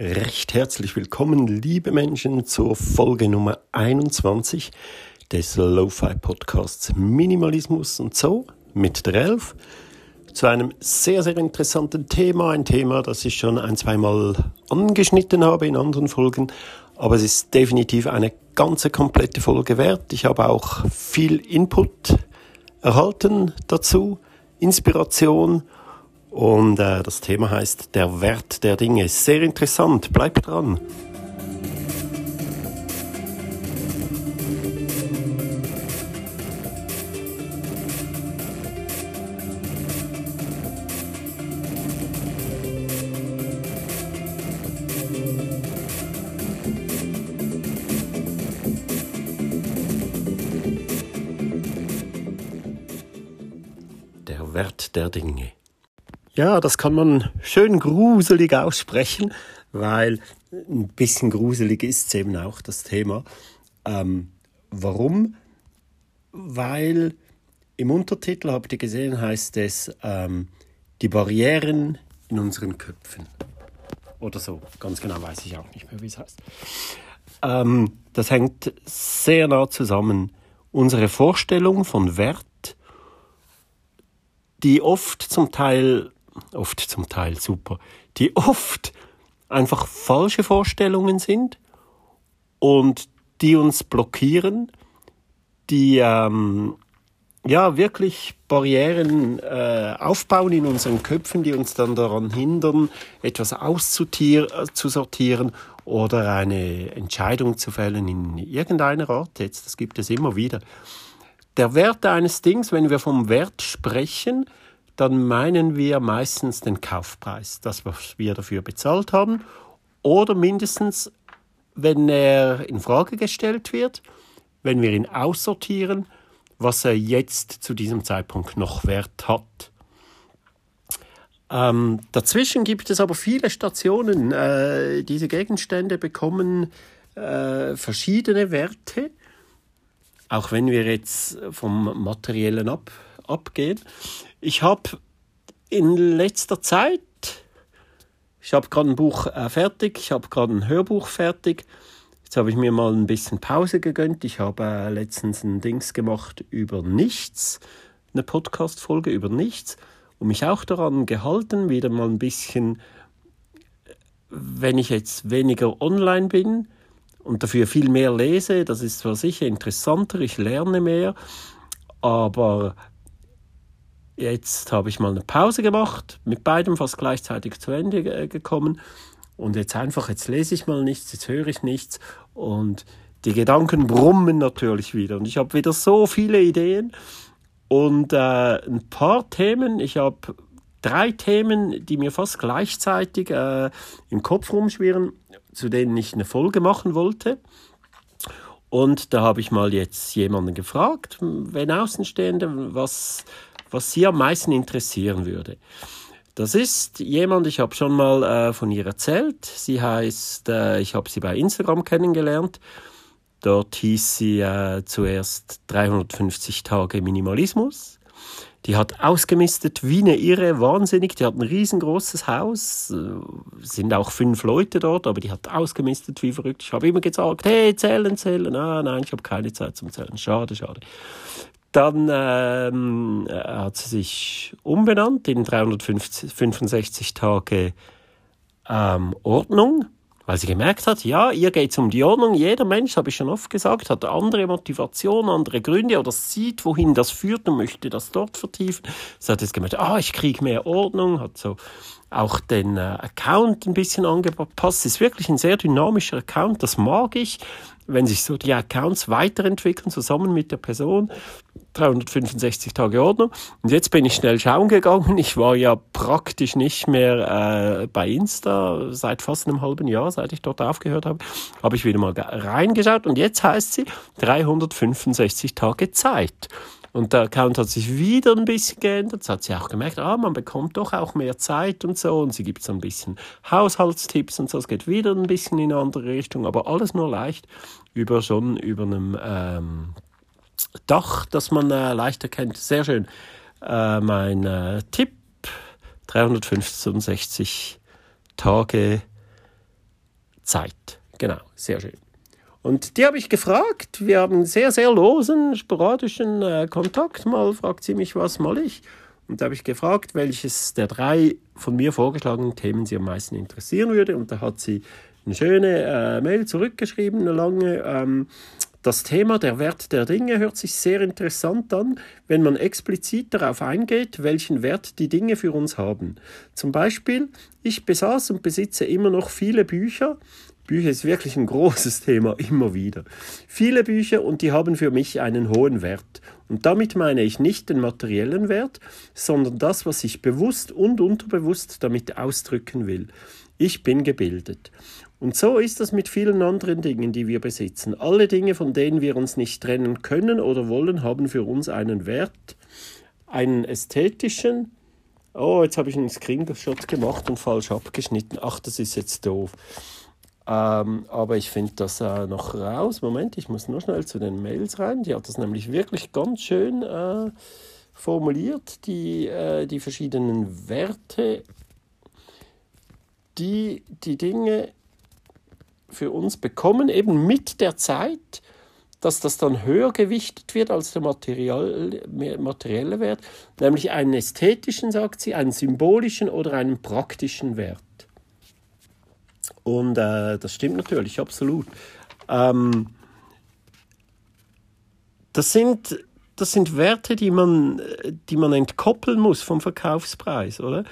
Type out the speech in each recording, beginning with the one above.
Recht herzlich willkommen, liebe Menschen, zur Folge Nummer 21 des Lo-Fi Podcasts Minimalismus und so mit der Elf zu einem sehr, sehr interessanten Thema. Ein Thema, das ich schon ein, zweimal angeschnitten habe in anderen Folgen, aber es ist definitiv eine ganze komplette Folge wert. Ich habe auch viel Input erhalten dazu, Inspiration und äh, das Thema heißt Der Wert der Dinge. Sehr interessant, bleibt dran. Der Wert der Dinge. Ja, das kann man schön gruselig aussprechen, weil ein bisschen gruselig ist eben auch das Thema. Ähm, warum? Weil im Untertitel, habt ihr gesehen, heißt es ähm, die Barrieren in unseren Köpfen. Oder so, ganz genau weiß ich auch nicht mehr, wie es heißt. Ähm, das hängt sehr nah zusammen. Unsere Vorstellung von Wert, die oft zum Teil oft zum Teil super, die oft einfach falsche Vorstellungen sind und die uns blockieren, die ähm, ja wirklich Barrieren äh, aufbauen in unseren Köpfen, die uns dann daran hindern, etwas auszusortieren oder eine Entscheidung zu fällen in irgendeiner Art. Jetzt, das gibt es immer wieder. Der Wert eines Dings, wenn wir vom Wert sprechen, dann meinen wir meistens den Kaufpreis, das, was wir dafür bezahlt haben, oder mindestens, wenn er in Frage gestellt wird, wenn wir ihn aussortieren, was er jetzt zu diesem Zeitpunkt noch Wert hat. Ähm, dazwischen gibt es aber viele Stationen. Äh, diese Gegenstände bekommen äh, verschiedene Werte, auch wenn wir jetzt vom Materiellen ab, abgehen. Ich habe in letzter Zeit, ich habe gerade ein Buch äh, fertig, ich habe gerade ein Hörbuch fertig. Jetzt habe ich mir mal ein bisschen Pause gegönnt. Ich habe äh, letztens ein Dings gemacht über nichts, eine Podcast-Folge über nichts und mich auch daran gehalten, wieder mal ein bisschen, wenn ich jetzt weniger online bin und dafür viel mehr lese, das ist zwar sicher interessanter, ich lerne mehr, aber Jetzt habe ich mal eine Pause gemacht, mit beidem fast gleichzeitig zu Ende gekommen. Und jetzt einfach, jetzt lese ich mal nichts, jetzt höre ich nichts. Und die Gedanken brummen natürlich wieder. Und ich habe wieder so viele Ideen und äh, ein paar Themen. Ich habe drei Themen, die mir fast gleichzeitig äh, im Kopf rumschwirren, zu denen ich eine Folge machen wollte. Und da habe ich mal jetzt jemanden gefragt, wenn Außenstehende, was was Sie am meisten interessieren würde. Das ist jemand, ich habe schon mal äh, von ihr erzählt. Sie heißt, äh, ich habe sie bei Instagram kennengelernt. Dort hieß sie äh, zuerst 350 Tage Minimalismus. Die hat ausgemistet wie eine Irre, wahnsinnig. Die hat ein riesengroßes Haus, äh, sind auch fünf Leute dort, aber die hat ausgemistet wie verrückt. Ich habe immer gesagt, hey, zählen, zählen. Ah, nein, ich habe keine Zeit zum Zählen. Schade, schade. Dann ähm, hat sie sich umbenannt in 365 Tage ähm, Ordnung, weil sie gemerkt hat, ja, ihr geht es um die Ordnung. Jeder Mensch, habe ich schon oft gesagt, hat andere Motivation, andere Gründe oder sieht, wohin das führt und möchte das dort vertiefen. Sie hat jetzt gemerkt, ah, ich kriege mehr Ordnung, hat so auch den äh, Account ein bisschen angepasst. Es ist wirklich ein sehr dynamischer Account, das mag ich, wenn sich so die Accounts weiterentwickeln, zusammen mit der Person. 365 Tage Ordnung. Und jetzt bin ich schnell schauen gegangen. Ich war ja praktisch nicht mehr äh, bei Insta seit fast einem halben Jahr, seit ich dort aufgehört habe. Habe ich wieder mal reingeschaut und jetzt heißt sie 365 Tage Zeit. Und der Account hat sich wieder ein bisschen geändert. Das hat sie auch gemerkt, ah, man bekommt doch auch mehr Zeit und so. Und sie gibt so ein bisschen Haushaltstipps und so. Es geht wieder ein bisschen in eine andere Richtung, aber alles nur leicht über schon über einem ähm, Dach, das man äh, leicht erkennt. Sehr schön. Äh, mein äh, Tipp: 365 Tage Zeit. Genau, sehr schön. Und die habe ich gefragt. Wir haben sehr, sehr losen, sporadischen äh, Kontakt. Mal fragt sie mich, was mal ich. Und da habe ich gefragt, welches der drei von mir vorgeschlagenen Themen sie am meisten interessieren würde. Und da hat sie eine schöne äh, Mail zurückgeschrieben, eine lange. Ähm, das Thema der Wert der Dinge hört sich sehr interessant an, wenn man explizit darauf eingeht, welchen Wert die Dinge für uns haben. Zum Beispiel, ich besaß und besitze immer noch viele Bücher. Bücher ist wirklich ein großes Thema, immer wieder. Viele Bücher und die haben für mich einen hohen Wert. Und damit meine ich nicht den materiellen Wert, sondern das, was ich bewusst und unterbewusst damit ausdrücken will. Ich bin gebildet. Und so ist das mit vielen anderen Dingen, die wir besitzen. Alle Dinge, von denen wir uns nicht trennen können oder wollen, haben für uns einen Wert, einen ästhetischen. Oh, jetzt habe ich einen Screenshot gemacht und falsch abgeschnitten. Ach, das ist jetzt doof. Ähm, aber ich finde das äh, noch raus. Moment, ich muss nur schnell zu den Mails rein. Die hat das nämlich wirklich ganz schön äh, formuliert, die, äh, die verschiedenen Werte, die die Dinge für uns bekommen, eben mit der Zeit, dass das dann höher gewichtet wird als der materielle Wert, nämlich einen ästhetischen, sagt sie, einen symbolischen oder einen praktischen Wert. Und äh, das stimmt natürlich, absolut. Ähm, das, sind, das sind Werte, die man, die man entkoppeln muss vom Verkaufspreis, oder?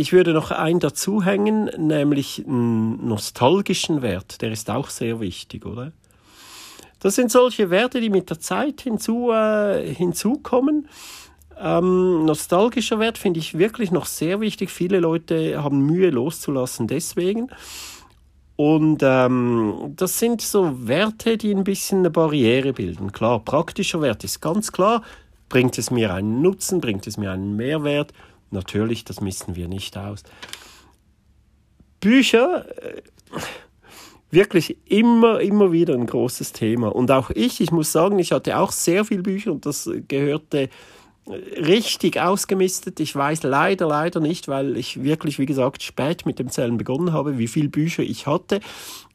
Ich würde noch einen dazuhängen, nämlich einen nostalgischen Wert. Der ist auch sehr wichtig, oder? Das sind solche Werte, die mit der Zeit hinzu, äh, hinzukommen. Ähm, nostalgischer Wert finde ich wirklich noch sehr wichtig. Viele Leute haben Mühe loszulassen deswegen. Und ähm, das sind so Werte, die ein bisschen eine Barriere bilden. Klar, praktischer Wert ist ganz klar. Bringt es mir einen Nutzen, bringt es mir einen Mehrwert? Natürlich, das missen wir nicht aus. Bücher, äh, wirklich immer, immer wieder ein großes Thema. Und auch ich, ich muss sagen, ich hatte auch sehr viele Bücher und das gehörte äh, richtig ausgemistet. Ich weiß leider, leider nicht, weil ich wirklich, wie gesagt, spät mit dem Zählen begonnen habe, wie viele Bücher ich hatte.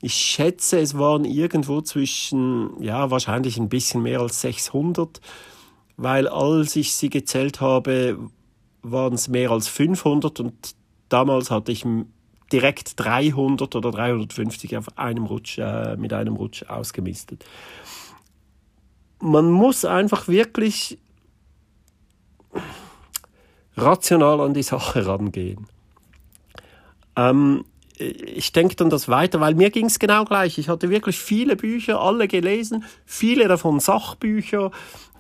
Ich schätze, es waren irgendwo zwischen, ja, wahrscheinlich ein bisschen mehr als 600, weil als ich sie gezählt habe, waren es mehr als 500 und damals hatte ich direkt 300 oder 350 auf einem Rutsch, äh, mit einem Rutsch ausgemistet. Man muss einfach wirklich rational an die Sache rangehen. Ähm, ich denke dann das weiter, weil mir ging es genau gleich. Ich hatte wirklich viele Bücher, alle gelesen, viele davon Sachbücher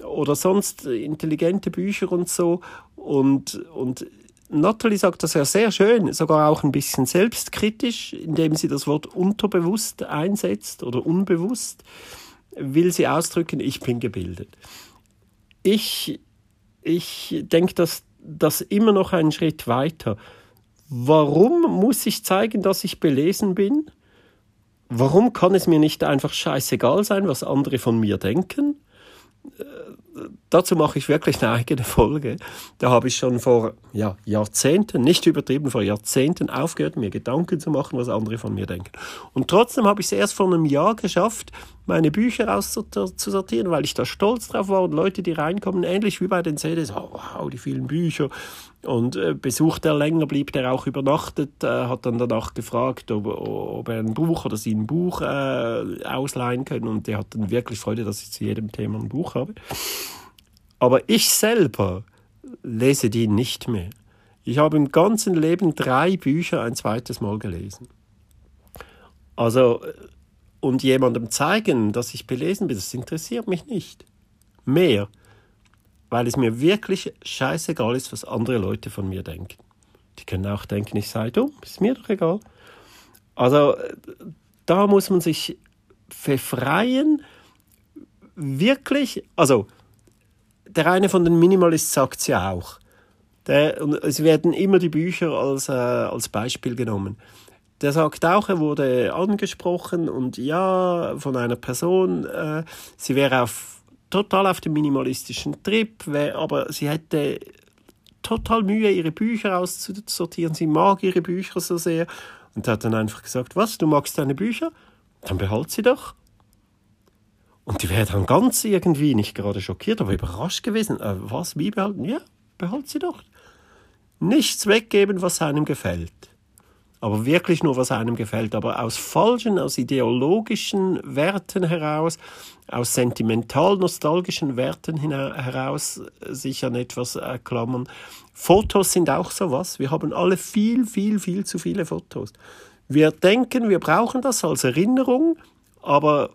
oder sonst intelligente Bücher und so. Und, und Natalie sagt das ja sehr schön, sogar auch ein bisschen selbstkritisch, indem sie das Wort unterbewusst einsetzt oder unbewusst, will sie ausdrücken, ich bin gebildet. Ich, ich denke, dass das immer noch einen Schritt weiter. Warum muss ich zeigen, dass ich belesen bin? Warum kann es mir nicht einfach scheißegal sein, was andere von mir denken? Dazu mache ich wirklich eine eigene Folge. Da habe ich schon vor ja, Jahrzehnten, nicht übertrieben, vor Jahrzehnten aufgehört, mir Gedanken zu machen, was andere von mir denken. Und trotzdem habe ich es erst vor einem Jahr geschafft, meine Bücher auszusortieren, weil ich da stolz drauf war und Leute, die reinkommen, ähnlich wie bei den CDs, oh, wow, die vielen Bücher. Und äh, Besuch, der länger blieb, der auch übernachtet, äh, hat dann danach gefragt, ob, ob, er ein Buch oder sie ein Buch äh, ausleihen können. Und der hat dann wirklich Freude, dass ich zu jedem Thema ein Buch habe. Aber ich selber lese die nicht mehr. Ich habe im ganzen Leben drei Bücher ein zweites Mal gelesen. Also, und jemandem zeigen, dass ich belesen bin, das interessiert mich nicht. Mehr weil es mir wirklich scheißegal ist, was andere Leute von mir denken. Die können auch denken, ich sei dumm, ist mir doch egal. Also da muss man sich befreien, wirklich, also der eine von den Minimalists sagt es ja auch. Der, und es werden immer die Bücher als, äh, als Beispiel genommen. Der sagt auch, er wurde angesprochen und ja, von einer Person, äh, sie wäre auf total auf dem minimalistischen Trip, aber sie hätte total Mühe, ihre Bücher auszusortieren. Sie mag ihre Bücher so sehr. Und hat dann einfach gesagt, was, du magst deine Bücher? Dann behalt sie doch. Und die wäre dann ganz irgendwie, nicht gerade schockiert, aber überrascht gewesen. Äh, was, wie behalten? Ja, behalt sie doch. Nichts weggeben, was einem gefällt. Aber wirklich nur, was einem gefällt. Aber aus falschen, aus ideologischen Werten heraus, aus sentimental-nostalgischen Werten heraus sich an etwas klammern. Fotos sind auch sowas. Wir haben alle viel, viel, viel zu viele Fotos. Wir denken, wir brauchen das als Erinnerung, aber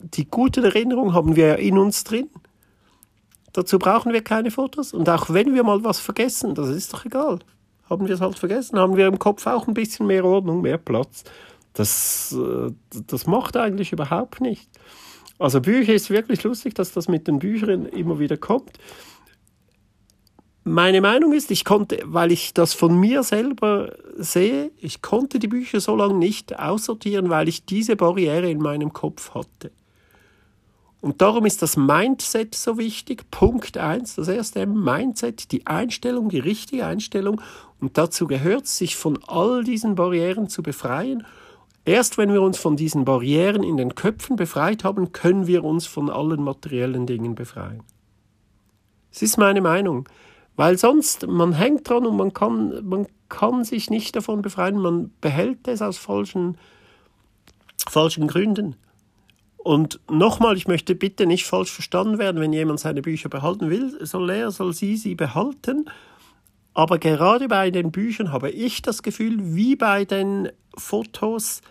die guten Erinnerungen haben wir ja in uns drin. Dazu brauchen wir keine Fotos. Und auch wenn wir mal was vergessen, das ist doch egal. Haben wir es halt vergessen, haben wir im Kopf auch ein bisschen mehr Ordnung, mehr Platz. Das, äh, das macht eigentlich überhaupt nicht. Also Bücher ist wirklich lustig, dass das mit den Büchern immer wieder kommt. Meine Meinung ist, ich konnte, weil ich das von mir selber sehe, ich konnte die Bücher so lange nicht aussortieren, weil ich diese Barriere in meinem Kopf hatte. Und darum ist das Mindset so wichtig. Punkt eins, das erste Mindset, die Einstellung, die richtige Einstellung. Und dazu gehört es, sich von all diesen Barrieren zu befreien. Erst wenn wir uns von diesen Barrieren in den Köpfen befreit haben, können wir uns von allen materiellen Dingen befreien. Das ist meine Meinung. Weil sonst, man hängt dran und man kann, man kann sich nicht davon befreien, man behält es aus falschen, falschen Gründen. Und nochmal, ich möchte bitte nicht falsch verstanden werden, wenn jemand seine Bücher behalten will, soll er, soll sie sie behalten. Aber gerade bei den Büchern habe ich das Gefühl, wie bei den Fotos,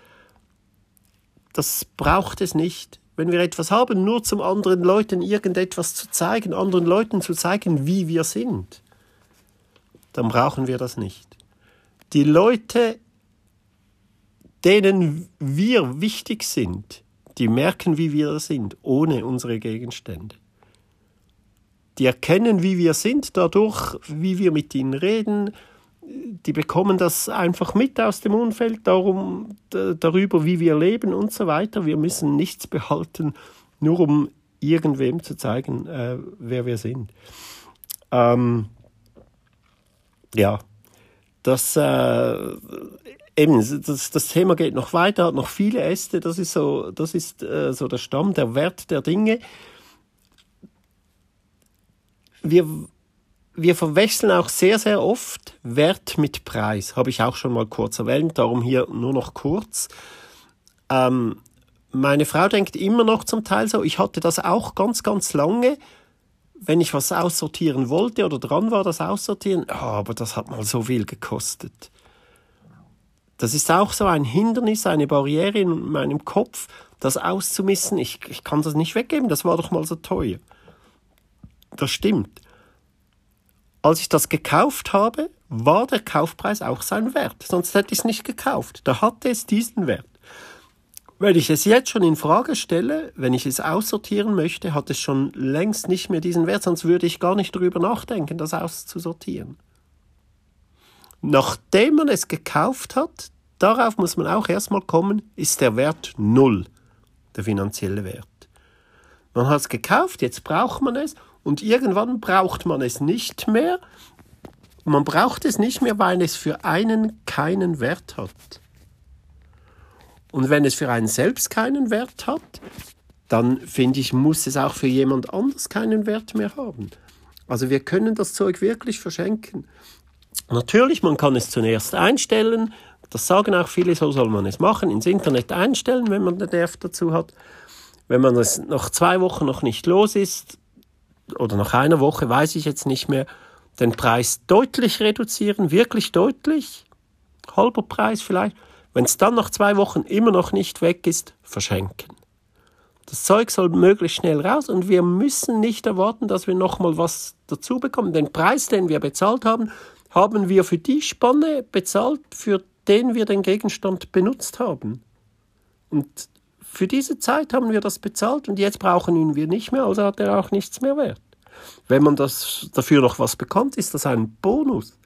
das braucht es nicht wenn wir etwas haben, nur zum anderen Leuten irgendetwas zu zeigen, anderen Leuten zu zeigen, wie wir sind, dann brauchen wir das nicht. Die Leute, denen wir wichtig sind, die merken, wie wir sind, ohne unsere Gegenstände. Die erkennen, wie wir sind, dadurch, wie wir mit ihnen reden, die bekommen das einfach mit aus dem Umfeld, darum, darüber, wie wir leben und so weiter. Wir müssen nichts behalten, nur um irgendwem zu zeigen, äh, wer wir sind. Ähm, ja, das, äh, eben, das, das Thema geht noch weiter, hat noch viele Äste, das ist so, das ist äh, so der Stamm, der Wert der Dinge. Wir wir verwechseln auch sehr, sehr oft Wert mit Preis. Habe ich auch schon mal kurz erwähnt, darum hier nur noch kurz. Ähm, meine Frau denkt immer noch zum Teil so, ich hatte das auch ganz, ganz lange, wenn ich was aussortieren wollte oder dran war, das aussortieren, oh, aber das hat mal so viel gekostet. Das ist auch so ein Hindernis, eine Barriere in meinem Kopf, das auszumissen. Ich, ich kann das nicht weggeben, das war doch mal so teuer. Das stimmt. Als ich das gekauft habe, war der Kaufpreis auch sein Wert. Sonst hätte ich es nicht gekauft. Da hatte es diesen Wert. Wenn ich es jetzt schon in Frage stelle, wenn ich es aussortieren möchte, hat es schon längst nicht mehr diesen Wert, sonst würde ich gar nicht darüber nachdenken, das auszusortieren. Nachdem man es gekauft hat, darauf muss man auch erstmal kommen, ist der Wert null, der finanzielle Wert. Man hat es gekauft, jetzt braucht man es und irgendwann braucht man es nicht mehr. Man braucht es nicht mehr, weil es für einen keinen Wert hat. Und wenn es für einen selbst keinen Wert hat, dann finde ich, muss es auch für jemand anders keinen Wert mehr haben. Also wir können das Zeug wirklich verschenken. Natürlich, man kann es zunächst einstellen. Das sagen auch viele, so soll man es machen, ins Internet einstellen, wenn man den Nerv dazu hat. Wenn man es nach zwei Wochen noch nicht los ist, oder nach einer Woche, weiß ich jetzt nicht mehr, den Preis deutlich reduzieren, wirklich deutlich, halber Preis vielleicht. Wenn es dann nach zwei Wochen immer noch nicht weg ist, verschenken. Das Zeug soll möglichst schnell raus und wir müssen nicht erwarten, dass wir nochmal was dazu bekommen. Den Preis, den wir bezahlt haben, haben wir für die Spanne bezahlt, für den wir den Gegenstand benutzt haben. Und für diese Zeit haben wir das bezahlt und jetzt brauchen ihn wir nicht mehr, also hat er auch nichts mehr wert. Wenn man das dafür noch was bekommt, ist das ein Bonus.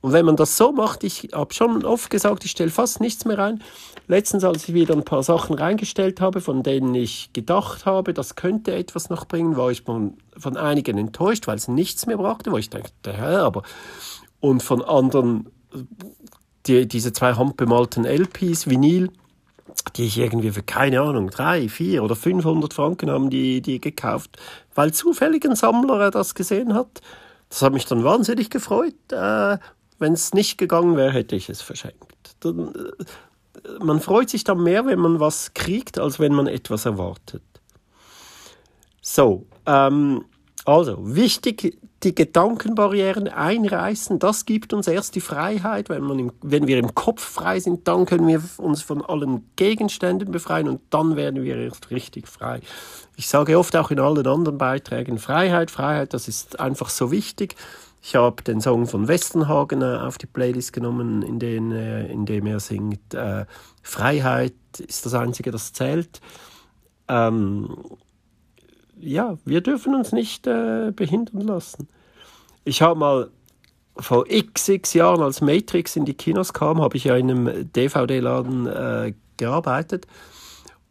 Und wenn man das so macht, ich habe schon oft gesagt, ich stelle fast nichts mehr rein. Letztens, als ich wieder ein paar Sachen reingestellt habe, von denen ich gedacht habe, das könnte etwas noch bringen, war ich von, von einigen enttäuscht, weil es nichts mehr brachte, wo ich dachte, hä, aber und von anderen die, diese zwei handbemalten LPs, Vinyl, die ich irgendwie für, keine Ahnung, drei, vier oder 500 Franken haben die, die gekauft, weil zufällig ein Sammler das gesehen hat. Das hat mich dann wahnsinnig gefreut. Äh, Wenn es nicht gegangen wäre, hätte ich es verschenkt. Dann, äh, man freut sich dann mehr, wenn man was kriegt, als wenn man etwas erwartet. So, ähm, also wichtig, die Gedankenbarrieren einreißen, das gibt uns erst die Freiheit. Wenn, man im, wenn wir im Kopf frei sind, dann können wir uns von allen Gegenständen befreien und dann werden wir erst richtig frei. Ich sage oft auch in allen anderen Beiträgen, Freiheit, Freiheit, das ist einfach so wichtig. Ich habe den Song von Westenhagen äh, auf die Playlist genommen, in, den, äh, in dem er singt, äh, Freiheit ist das Einzige, das zählt. Ähm, ja, wir dürfen uns nicht äh, behindern lassen. Ich habe mal vor x, x Jahren, als Matrix in die Kinos kam, habe ich ja in einem DVD-Laden äh, gearbeitet.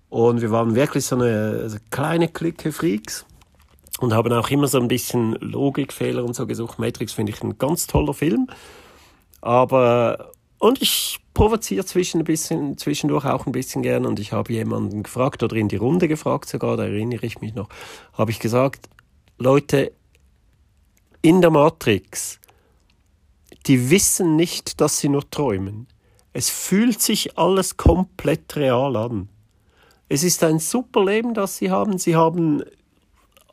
Und wir waren wirklich so eine also kleine Clique Freaks und haben auch immer so ein bisschen Logikfehler und so gesucht. Matrix finde ich ein ganz toller Film. Aber, und ich provoziere zwischen ein bisschen, zwischendurch auch ein bisschen gern und ich habe jemanden gefragt oder in die Runde gefragt sogar, da erinnere ich mich noch, habe ich gesagt, Leute, in der Matrix, die wissen nicht, dass sie nur träumen. Es fühlt sich alles komplett real an. Es ist ein super Leben, das sie haben. Sie haben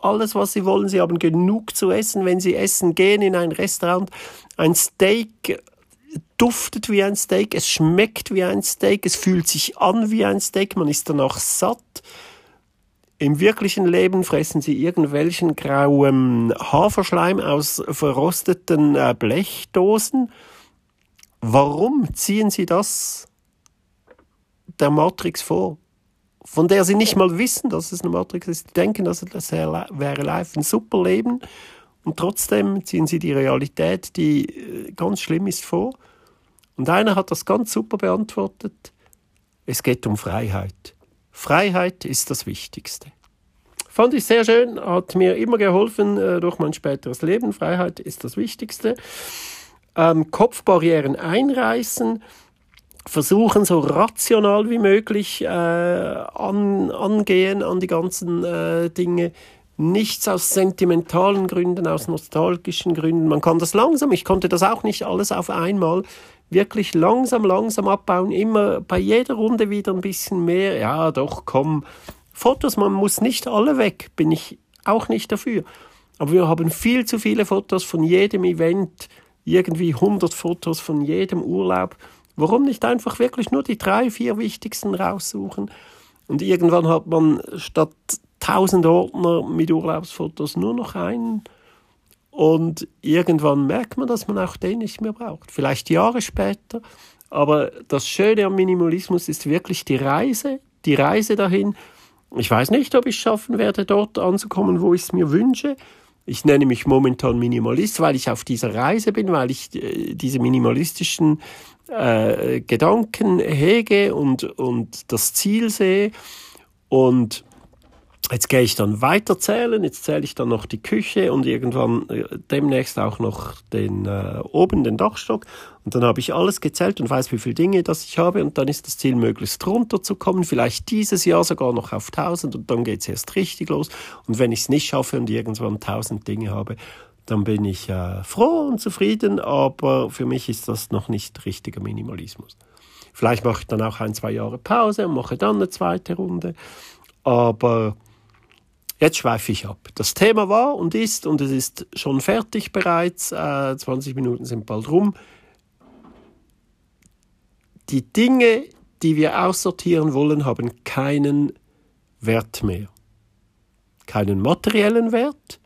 alles, was sie wollen. Sie haben genug zu essen, wenn sie essen gehen in ein Restaurant. Ein Steak duftet wie ein Steak, es schmeckt wie ein Steak, es fühlt sich an wie ein Steak, man ist danach satt. Im wirklichen Leben fressen sie irgendwelchen grauen Haferschleim aus verrosteten äh, Blechdosen. Warum ziehen sie das der Matrix vor? Von der sie nicht mal wissen, dass es eine Matrix ist. Sie denken, dass das wäre live ein super Leben. Und trotzdem ziehen sie die Realität, die äh, ganz schlimm ist, vor. Und einer hat das ganz super beantwortet. Es geht um Freiheit. Freiheit ist das Wichtigste. Fand ich sehr schön, hat mir immer geholfen äh, durch mein späteres Leben. Freiheit ist das Wichtigste. Ähm, Kopfbarrieren einreißen, versuchen so rational wie möglich äh, an, angehen an die ganzen äh, Dinge nichts aus sentimentalen Gründen, aus nostalgischen Gründen. Man kann das langsam, ich konnte das auch nicht alles auf einmal, wirklich langsam, langsam abbauen, immer bei jeder Runde wieder ein bisschen mehr. Ja, doch, komm. Fotos, man muss nicht alle weg, bin ich auch nicht dafür. Aber wir haben viel zu viele Fotos von jedem Event, irgendwie 100 Fotos von jedem Urlaub. Warum nicht einfach wirklich nur die drei, vier wichtigsten raussuchen? Und irgendwann hat man statt 1000 Ordner mit Urlaubsfotos nur noch einen. Und irgendwann merkt man, dass man auch den nicht mehr braucht. Vielleicht Jahre später. Aber das Schöne am Minimalismus ist wirklich die Reise, die Reise dahin. Ich weiß nicht, ob ich es schaffen werde, dort anzukommen, wo ich es mir wünsche. Ich nenne mich momentan Minimalist, weil ich auf dieser Reise bin, weil ich äh, diese minimalistischen äh, Gedanken hege und, und das Ziel sehe. Und Jetzt gehe ich dann weiter zählen, jetzt zähle ich dann noch die Küche und irgendwann äh, demnächst auch noch den äh, oben den Dachstock. Und dann habe ich alles gezählt und weiß, wie viele Dinge das ich habe. Und dann ist das Ziel möglichst runterzukommen, vielleicht dieses Jahr sogar noch auf 1000 und dann geht es erst richtig los. Und wenn ich es nicht schaffe und irgendwann 1000 Dinge habe, dann bin ich äh, froh und zufrieden, aber für mich ist das noch nicht richtiger Minimalismus. Vielleicht mache ich dann auch ein, zwei Jahre Pause und mache dann eine zweite Runde, aber Jetzt schweife ich ab. Das Thema war und ist, und es ist schon fertig bereits, äh, 20 Minuten sind bald rum. Die Dinge, die wir aussortieren wollen, haben keinen Wert mehr. Keinen materiellen Wert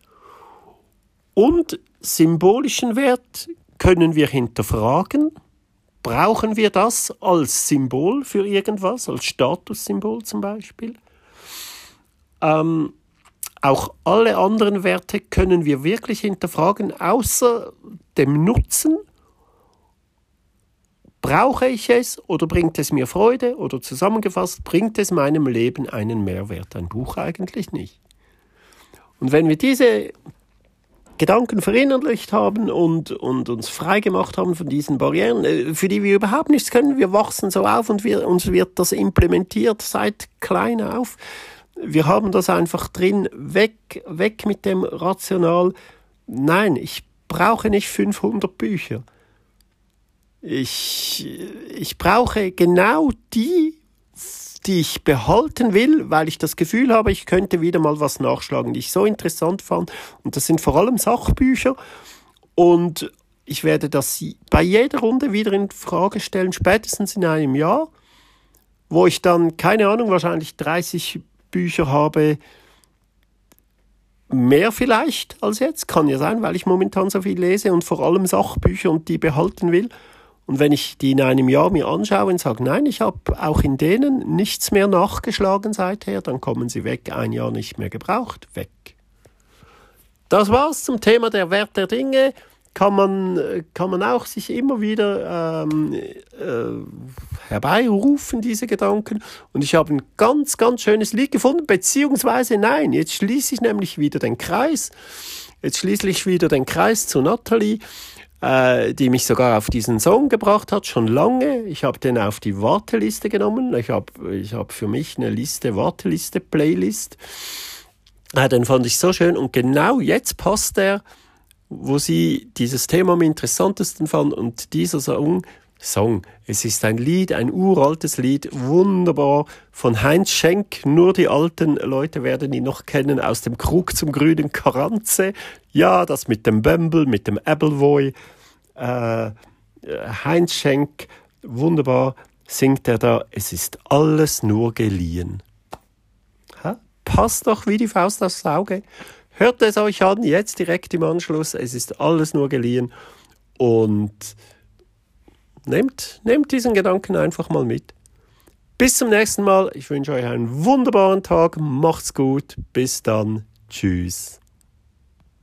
und symbolischen Wert können wir hinterfragen. Brauchen wir das als Symbol für irgendwas, als Statussymbol zum Beispiel? Ähm, auch alle anderen Werte können wir wirklich hinterfragen, außer dem Nutzen. Brauche ich es oder bringt es mir Freude? Oder zusammengefasst, bringt es meinem Leben einen Mehrwert? Ein Buch eigentlich nicht. Und wenn wir diese Gedanken verinnerlicht haben und, und uns frei gemacht haben von diesen Barrieren, äh, für die wir überhaupt nichts können. Wir wachsen so auf und wir, uns wird das implementiert seit klein auf. Wir haben das einfach drin, weg, weg mit dem Rational. Nein, ich brauche nicht 500 Bücher. Ich, ich brauche genau die die ich behalten will, weil ich das Gefühl habe, ich könnte wieder mal was nachschlagen, die ich so interessant fand. Und das sind vor allem Sachbücher. Und ich werde das bei jeder Runde wieder in Frage stellen, spätestens in einem Jahr, wo ich dann, keine Ahnung, wahrscheinlich 30 Bücher habe, mehr vielleicht als jetzt, kann ja sein, weil ich momentan so viel lese und vor allem Sachbücher und die behalten will. Und wenn ich die in einem Jahr mir anschaue und sage, nein, ich habe auch in denen nichts mehr nachgeschlagen seither, dann kommen sie weg, ein Jahr nicht mehr gebraucht, weg. Das war's zum Thema der Wert der Dinge. Kann man, kann man auch sich immer wieder ähm, äh, herbeirufen, diese Gedanken. Und ich habe ein ganz, ganz schönes Lied gefunden, beziehungsweise nein, jetzt schließe ich nämlich wieder den Kreis. Jetzt schließe ich wieder den Kreis zu Natalie äh, die mich sogar auf diesen Song gebracht hat, schon lange. Ich habe den auf die Warteliste genommen. Ich habe ich hab für mich eine Liste, Warteliste, Playlist. Äh, den fand ich so schön und genau jetzt passt er, wo sie dieses Thema am interessantesten fand und dieser Song Song. Es ist ein Lied, ein uraltes Lied, wunderbar, von Heinz Schenk. Nur die alten Leute werden ihn noch kennen aus dem Krug zum grünen Karanze. Ja, das mit dem Bömbel, mit dem Appleboy. Äh, Heinz Schenk, wunderbar, singt er da, es ist alles nur geliehen. Ha? Passt doch wie die Faust aufs Auge. Hört es euch an, jetzt direkt im Anschluss, es ist alles nur geliehen. Und nehmt, nehmt diesen Gedanken einfach mal mit. Bis zum nächsten Mal. Ich wünsche euch einen wunderbaren Tag. Macht's gut. Bis dann. Tschüss.